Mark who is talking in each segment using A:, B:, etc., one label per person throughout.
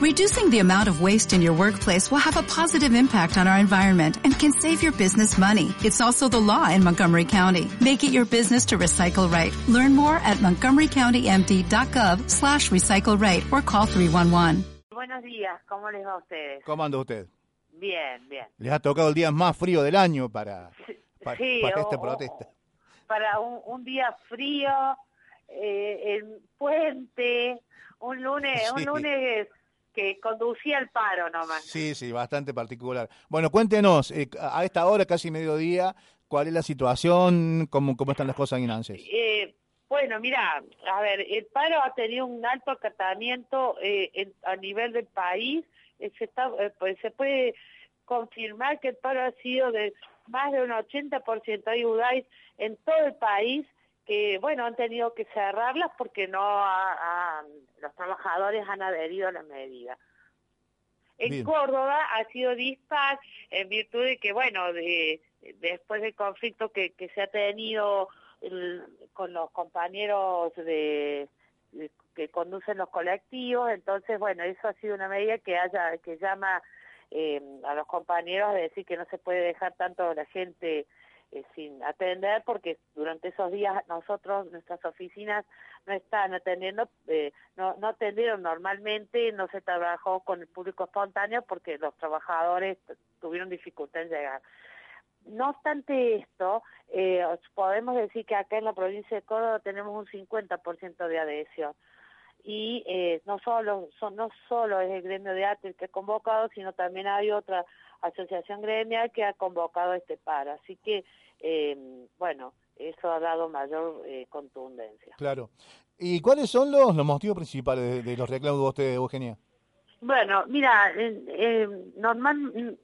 A: Reducing the amount of waste in your workplace will have a positive impact on our environment and can save your business money. It's also the law in Montgomery County. Make it your business to recycle right. Learn more at montgomerycountymd.gov slash recycle right or call 311.
B: Buenos días, ¿cómo les va a ustedes?
C: ¿Cómo anda usted?
B: Bien, bien.
C: Les ha tocado el día más frío del año para, para,
B: Sí,
C: para
B: o-
C: esta
B: o-
C: protesta.
B: Para un, un día frío, eh, en puente, un lunes,
C: Sí.
B: un lunes que conducía el paro nomás.
C: Sí, sí, bastante particular. Bueno, cuéntenos, eh, a esta hora, casi mediodía, ¿cuál es la situación? ¿Cómo, cómo están las cosas en ANSES?
B: Eh, bueno, mira, a ver, el paro ha tenido un alto acatamiento eh, en- a nivel del país. Eh, se, está, pues, se puede confirmar que el paro ha sido de más de un 80%. Hay UDAIs en todo el país que, bueno, han tenido que cerrarlas porque no ha- ha- los trabajadores han adherido a la medida. En
C: Bien.
B: Córdoba ha sido dispar en virtud de que, bueno, de, después del conflicto que, que se ha tenido el- con los compañeros de, de- que conducen los colectivos, entonces, bueno, eso ha sido una medida que haya que llama eh, a los compañeros a decir que no se puede dejar tanto la gente eh, sin atender porque durante esos días nosotros, nuestras oficinas no están atendiendo, eh, no, no atendieron normalmente, no se trabajó con el público espontáneo porque los trabajadores tuvieron dificultad en llegar. No obstante esto, eh, os podemos decir que acá en la provincia de Córdoba tenemos un 50% de adhesión. Y eh, no solo son no solo es el gremio de arte el que ha convocado, sino también hay otra asociación gremial que ha convocado este paro. Así que, eh, bueno, eso ha dado mayor eh, contundencia.
C: Claro. ¿Y cuáles son los, los motivos principales de, de los reclamos de usted, Eugenia?
B: Bueno, mira, normal,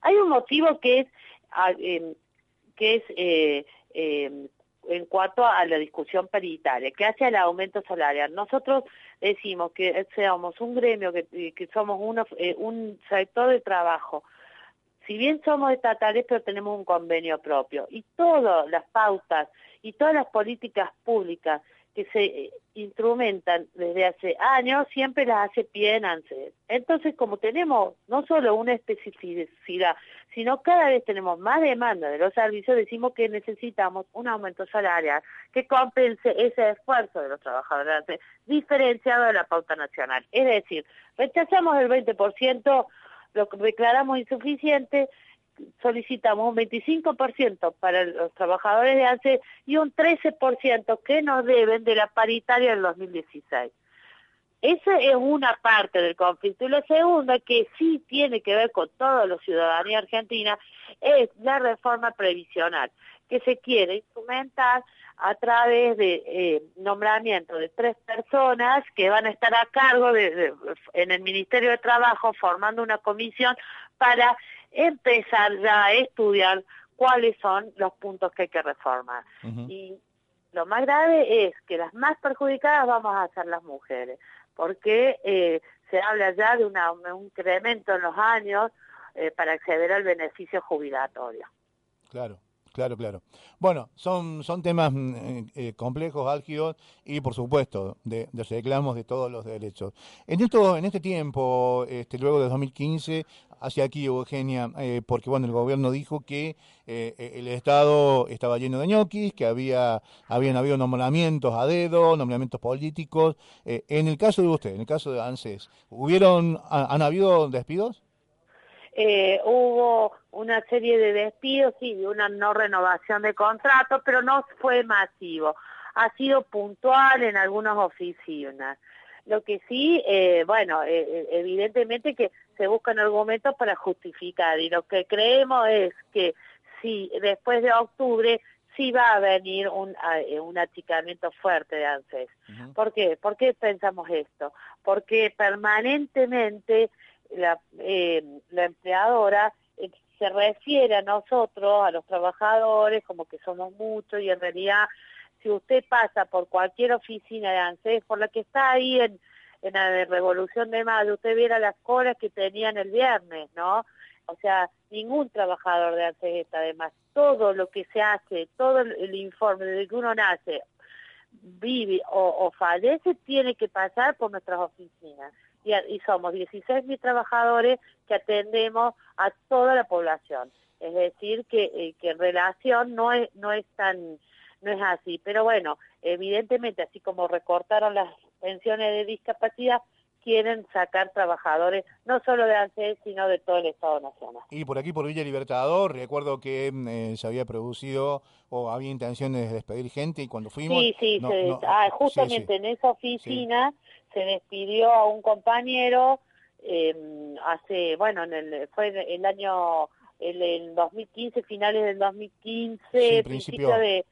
B: hay un motivo que es ah, em, que es eh, em, en cuanto a la discusión paritaria, que hace al aumento salarial. Nosotros decimos que seamos un gremio, que, que somos eh, un sector de trabajo. Si bien somos estatales, pero tenemos un convenio propio. Y todas las pautas y todas las políticas públicas que se eh, instrumentan desde hace años, siempre las hace pie en. Entonces, como tenemos no solo una especificidad, sino cada vez tenemos más demanda de los servicios, decimos que necesitamos un aumento salarial que compense ese esfuerzo de los trabajadores, diferenciado de la pauta nacional. Es decir, rechazamos el 20%, lo declaramos insuficiente, solicitamos un 25% para los trabajadores de ANSES y un 13% que nos deben de la paritaria del 2016. Esa es una parte del conflicto. Y la segunda, que sí tiene que ver con toda la ciudadanía argentina, es la reforma previsional, que se quiere instrumentar a través de eh, nombramiento de tres personas que van a estar a cargo de, en el Ministerio de Trabajo formando una comisión para empezar ya a estudiar cuáles son los puntos que hay que reformar. Y lo más grave es que las más perjudicadas vamos a ser las mujeres, porque eh, se habla ya de una- un incremento en los años eh, para acceder al beneficio jubilatorio.
C: Claro, claro, claro. Bueno, son, son temas mm, eh, eh, complejos, álgidos y, por supuesto, de, reclamos de todos los derechos. En esto, en este tiempo, este, luego de 2015, hacia aquí, Eugenia, eh, porque bueno, el gobierno dijo que eh, eh, el Estado estaba lleno de ñoquis, que había, habían habido nombramientos a dedo, nombramientos políticos. Eh, en el caso de usted, en el caso de ANSES, ¿hubieron, ha- han habido despidos?
B: Eh, hubo una serie de despidos y una no renovación de contratos, pero no fue masivo. Ha sido puntual en algunas oficinas. Lo que sí, eh, bueno, eh, eh, evidentemente que se buscan argumentos para justificar y lo que creemos es que si después de octubre sí va a venir un, eh, un achicamiento fuerte de ANSES.
C: Ujú.
B: ¿Por qué? ¿Por qué pensamos esto? Porque permanentemente la, eh, la empleadora eh, se refiere a nosotros, a los trabajadores, como que somos muchos y en realidad si usted pasa por cualquier oficina de ANSES, por la que está ahí en, en la Revolución de Mayo, usted viera las colas que tenían el viernes, ¿no? O sea, ningún trabajador de ANSES está de más. Todo lo que se hace, todo el, informe desde que uno nace, vive o fallece, tiene que pasar por nuestras oficinas. Y, somos 16.000 trabajadores que atendemos a toda la población. Es decir, que, eh, que en relación no es, no es tan no es así. Pero bueno, evidentemente, así como recortaron las pensiones de discapacidad, quieren sacar trabajadores no solo de ANSES, sino de todo el Estado Nacional.
C: Y por aquí, por Villa Libertador, recuerdo que mm, eh, se había producido o había intenciones de despedir gente y cuando fuimos...
B: Sí, sí, ah, justamente en esa oficina se despidió a un compañero em, hace, bueno, en el, fue el año, el, el 2015, finales del 2015, principio de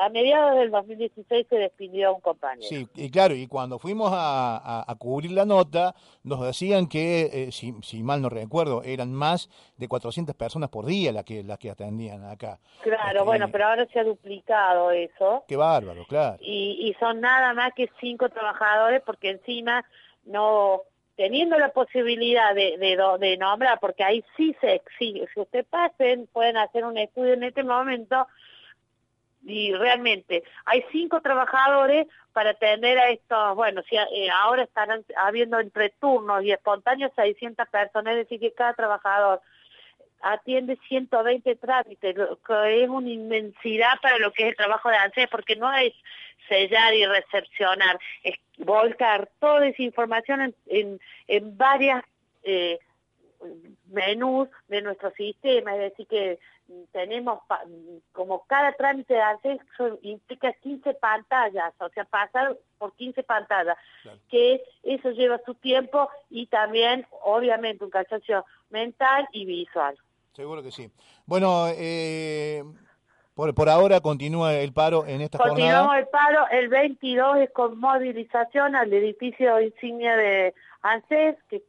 B: a mediados del 2016 se despidió un compañero.
C: Sí, y claro, y cuando fuimos a, cubrir la nota, nos decían que, eh, si, si, mal no recuerdo, eran más de 400 personas por día las que, las que atendían acá.
B: Claro, bueno, pero ahora se ha duplicado eso.
C: Qué bárbaro, claro.
B: Y, y son nada más que cinco trabajadores porque encima no teniendo la posibilidad de, de, de nombrar, porque ahí sí se exige, si usted pasen, pueden hacer un estudio en este momento, y realmente hay cinco trabajadores para atender a estos, bueno, si eh, ahora están habiendo entre turnos y espontáneos 600 personas, es decir, que cada trabajador atiende 120 trámites, que es una inmensidad para lo que es el trabajo de ANSES, porque no es sellar y recepcionar, es volcar toda esa información en, en, en varias eh, menús de nuestro sistema, es decir, que tenemos como cada trámite de acceso implica 15 pantallas, o sea, pasar por 15 pantallas, que eso lleva su tiempo y también, obviamente, un cansancio mental y visual.
C: Seguro que sí. Bueno, eh, por, por ahora continúa el paro en esta jornada.
B: Continuamos el paro, el 22 es con movilización al edificio insignia de ANSES, que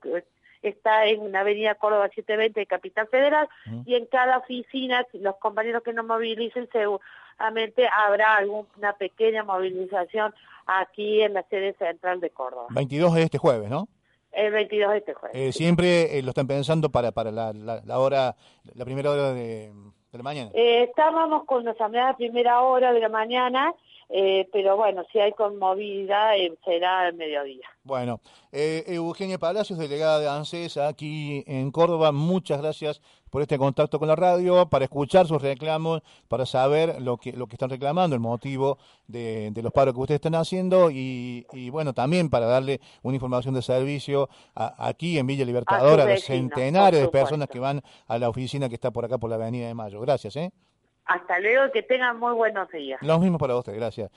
B: está en la avenida Córdoba 720 de Capital Federal y en cada oficina, los compañeros que nos movilicen seguramente habrá alguna pequeña movilización aquí en la sede central de Córdoba.
C: 22 de este jueves, ¿no?
B: El 22 de este jueves.
C: Eh, siempre eh, lo están pensando para, para la, la, hora, la primera hora de, la mañana.
B: Eh, estábamos con la asamblea de primera hora de la mañana eh, pero bueno, si hay conmovida eh, será el mediodía.
C: Bueno, eh, Eugenia Palacios, delegada de ANSES aquí en Córdoba, muchas gracias por este contacto con la radio, para escuchar sus reclamos, para saber lo que, lo que están reclamando, el motivo de, los paros que ustedes están haciendo y, bueno, también para darle una información de servicio aquí en Villa Libertadora a, los centenarios de personas que van a la oficina que está por acá por la Avenida de Mayo. Gracias, ¿eh?
B: Hasta luego, que tengan muy buenos días.
C: Lo mismo para usted, gracias.